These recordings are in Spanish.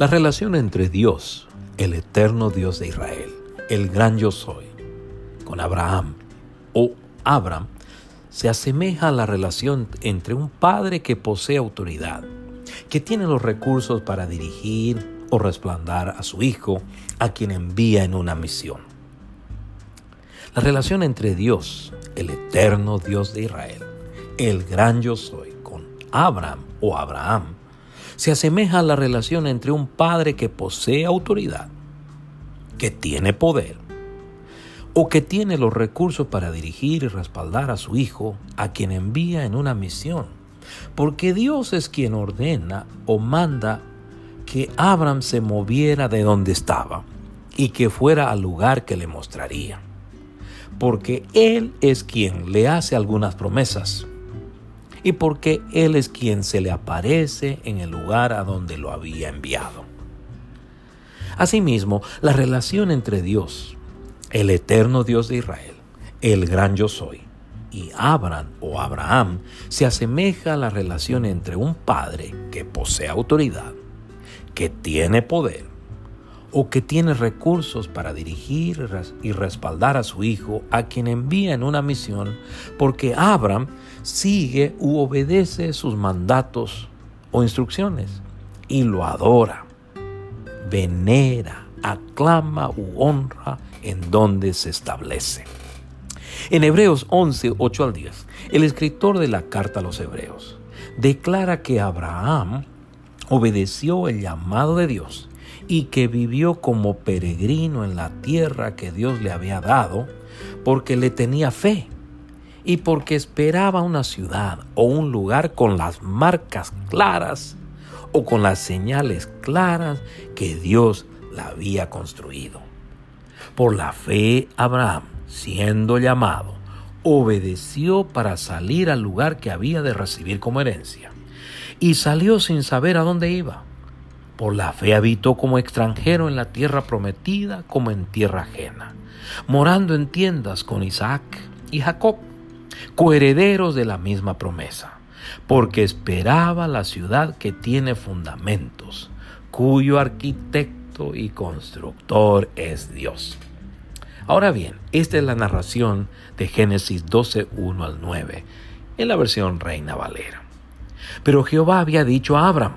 La relación entre Dios, el eterno Dios de Israel, el gran yo soy, con Abraham o Abraham, se asemeja a la relación entre un padre que posee autoridad, que tiene los recursos para dirigir o resplandar a su hijo, a quien envía en una misión. La relación entre Dios, el eterno Dios de Israel, el gran yo soy, con Abraham o Abraham, se asemeja a la relación entre un padre que posee autoridad, que tiene poder, o que tiene los recursos para dirigir y respaldar a su hijo, a quien envía en una misión. Porque Dios es quien ordena o manda que Abraham se moviera de donde estaba y que fuera al lugar que le mostraría. Porque Él es quien le hace algunas promesas y porque Él es quien se le aparece en el lugar a donde lo había enviado. Asimismo, la relación entre Dios, el eterno Dios de Israel, el gran yo soy, y Abraham o Abraham se asemeja a la relación entre un padre que posee autoridad, que tiene poder, o que tiene recursos para dirigir y respaldar a su hijo, a quien envía en una misión, porque Abraham sigue u obedece sus mandatos o instrucciones y lo adora, venera, aclama u honra en donde se establece. En Hebreos 11, 8 al 10, el escritor de la carta a los Hebreos declara que Abraham obedeció el llamado de Dios y que vivió como peregrino en la tierra que Dios le había dado porque le tenía fe y porque esperaba una ciudad o un lugar con las marcas claras o con las señales claras que Dios la había construido. Por la fe, Abraham, siendo llamado, obedeció para salir al lugar que había de recibir como herencia, y salió sin saber a dónde iba. Por la fe habitó como extranjero en la tierra prometida como en tierra ajena, morando en tiendas con Isaac y Jacob, coherederos de la misma promesa, porque esperaba la ciudad que tiene fundamentos, cuyo arquitecto y constructor es Dios. Ahora bien, esta es la narración de Génesis 12, 1 al 9, en la versión Reina Valera. Pero Jehová había dicho a Abraham,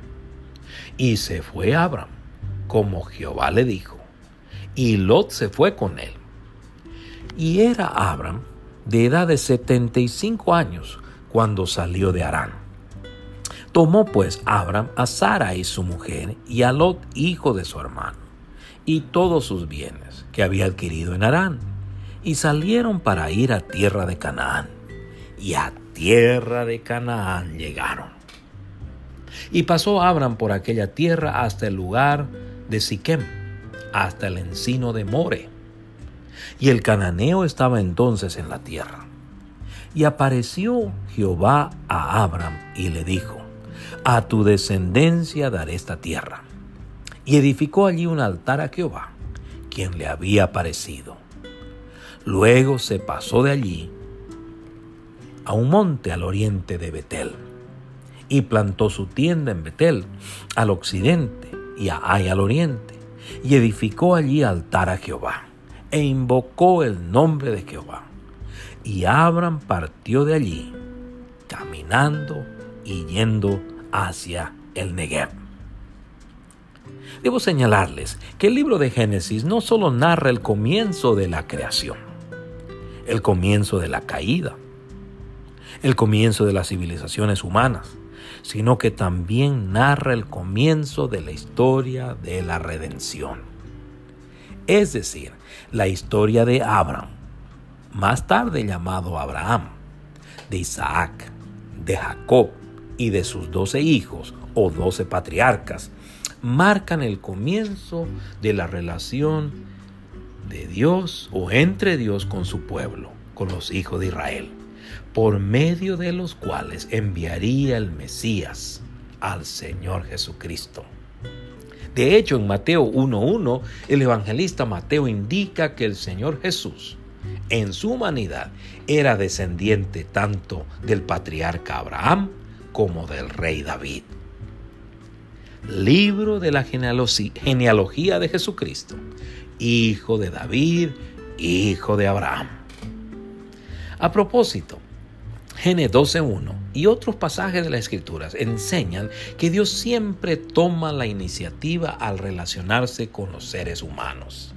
Y se fue Abraham, como Jehová le dijo, y Lot se fue con él. Y era Abraham de edad de 75 años cuando salió de Arán. Tomó pues Abraham a Sara y su mujer y a Lot, hijo de su hermano, y todos sus bienes que había adquirido en Arán, y salieron para ir a tierra de Canaán. Y a tierra de Canaán llegaron. Y pasó Abraham por aquella tierra hasta el lugar de Siquem, hasta el encino de More. Y el cananeo estaba entonces en la tierra. Y apareció Jehová a Abraham y le dijo, A tu descendencia daré esta tierra. Y edificó allí un altar a Jehová, quien le había aparecido. Luego se pasó de allí a un monte al oriente de Betel y plantó su tienda en Betel, al occidente, y a Ai al oriente, y edificó allí altar a Jehová, e invocó el nombre de Jehová. Y Abraham partió de allí, caminando y yendo hacia el Negev. Debo señalarles que el libro de Génesis no solo narra el comienzo de la creación, el comienzo de la caída, el comienzo de las civilizaciones humanas, sino que también narra el comienzo de la historia de la redención. Es decir, la historia de Abraham, más tarde llamado Abraham, de Isaac, de Jacob y de sus doce hijos o doce patriarcas, marcan el comienzo de la relación de Dios o entre Dios con su pueblo, con los hijos de Israel, por medio de los cuales enviaría el Mesías al Señor Jesucristo. De hecho, en Mateo 1.1, el evangelista Mateo indica que el Señor Jesús, en su humanidad, era descendiente tanto del patriarca Abraham como del rey David. Libro de la genealogía de Jesucristo, hijo de David, hijo de Abraham. A propósito, Génesis 12.1 y otros pasajes de las Escrituras enseñan que Dios siempre toma la iniciativa al relacionarse con los seres humanos.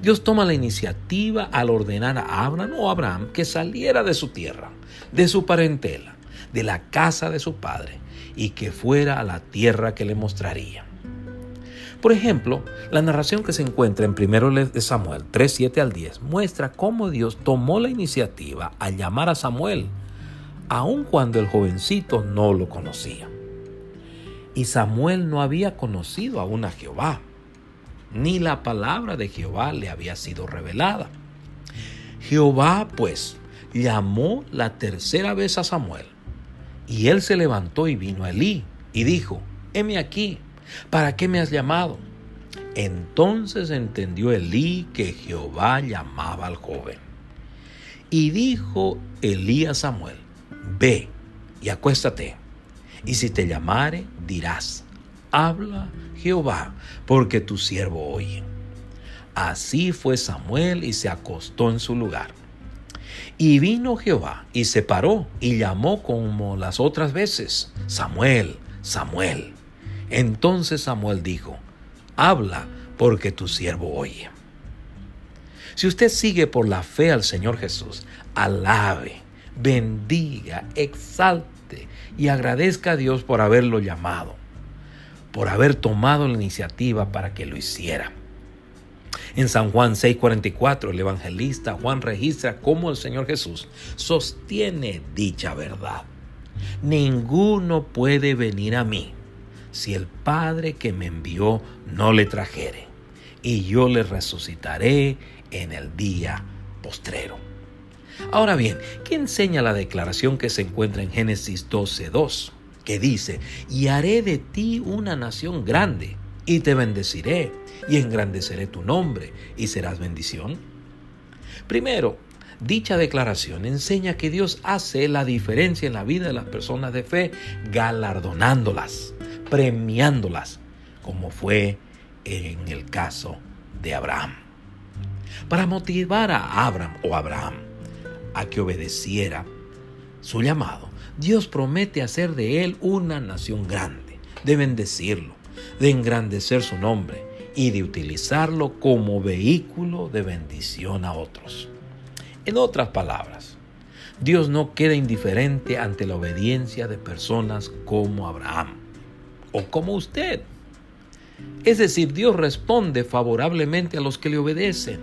Dios toma la iniciativa al ordenar a Abraham o Abraham que saliera de su tierra, de su parentela, de la casa de su padre, y que fuera a la tierra que le mostraría. Por ejemplo, la narración que se encuentra en 1 de Samuel 3, 7 al 10 muestra cómo Dios tomó la iniciativa al llamar a Samuel, aun cuando el jovencito no lo conocía. Y Samuel no había conocido aún a Jehová, ni la palabra de Jehová le había sido revelada. Jehová, pues, llamó la tercera vez a Samuel, y él se levantó y vino a Elí, y dijo, heme aquí, ¿Para qué me has llamado? Entonces entendió Elí que Jehová llamaba al joven. Y dijo Elí a Samuel, ve y acuéstate, y si te llamare, dirás, habla Jehová, porque tu siervo oye. Así fue Samuel y se acostó en su lugar. Y vino Jehová y se paró y llamó como las otras veces, Samuel, Samuel. Entonces Samuel dijo, habla porque tu siervo oye. Si usted sigue por la fe al Señor Jesús, alabe, bendiga, exalte y agradezca a Dios por haberlo llamado, por haber tomado la iniciativa para que lo hiciera. En San Juan 6:44 el evangelista Juan registra cómo el Señor Jesús sostiene dicha verdad. Ninguno puede venir a mí si el Padre que me envió no le trajere, y yo le resucitaré en el día postrero. Ahora bien, ¿qué enseña la declaración que se encuentra en Génesis 12.2? Que dice, y haré de ti una nación grande, y te bendeciré, y engrandeceré tu nombre, y serás bendición. Primero, dicha declaración enseña que Dios hace la diferencia en la vida de las personas de fe, galardonándolas premiándolas, como fue en el caso de Abraham. Para motivar a Abraham o Abraham a que obedeciera su llamado, Dios promete hacer de él una nación grande, de bendecirlo, de engrandecer su nombre y de utilizarlo como vehículo de bendición a otros. En otras palabras, Dios no queda indiferente ante la obediencia de personas como Abraham o como usted. Es decir, Dios responde favorablemente a los que le obedecen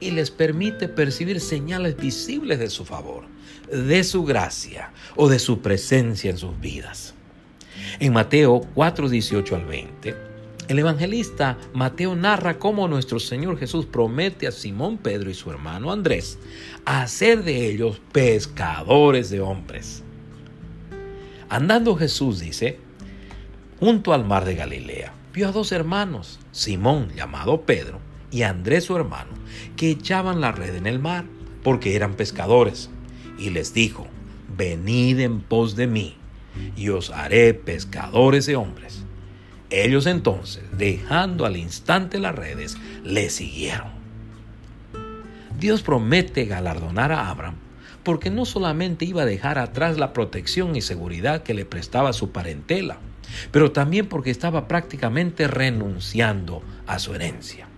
y les permite percibir señales visibles de su favor, de su gracia o de su presencia en sus vidas. En Mateo 4, 18 al 20, el evangelista Mateo narra cómo nuestro Señor Jesús promete a Simón Pedro y su hermano Andrés hacer de ellos pescadores de hombres. Andando Jesús, dice, junto al mar de Galilea, vio a dos hermanos, Simón llamado Pedro y Andrés su hermano, que echaban la red en el mar, porque eran pescadores, y les dijo, venid en pos de mí, y os haré pescadores de hombres. Ellos entonces, dejando al instante las redes, le siguieron. Dios promete galardonar a Abraham porque no solamente iba a dejar atrás la protección y seguridad que le prestaba su parentela, pero también porque estaba prácticamente renunciando a su herencia.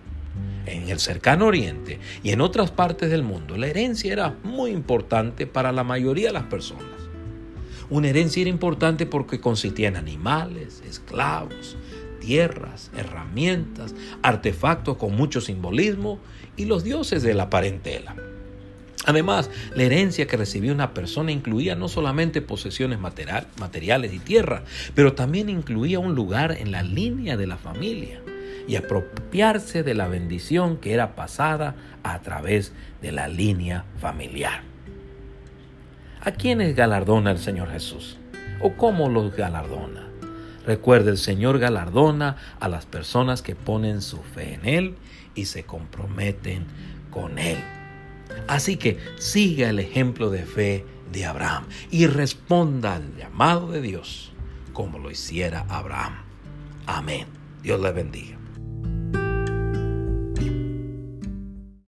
En el cercano oriente y en otras partes del mundo, la herencia era muy importante para la mayoría de las personas. Una herencia era importante porque consistía en animales, esclavos, tierras, herramientas, artefactos con mucho simbolismo y los dioses de la parentela. Además, la herencia que recibía una persona incluía no solamente posesiones materiales y tierra, pero también incluía un lugar en la línea de la familia y apropiarse de la bendición que era pasada a través de la línea familiar. ¿A quiénes galardona el Señor Jesús? ¿O cómo los galardona? Recuerde, el Señor galardona a las personas que ponen su fe en Él y se comprometen con Él. Así que siga el ejemplo de fe de Abraham y responda al llamado de Dios como lo hiciera Abraham. Amén. Dios le bendiga.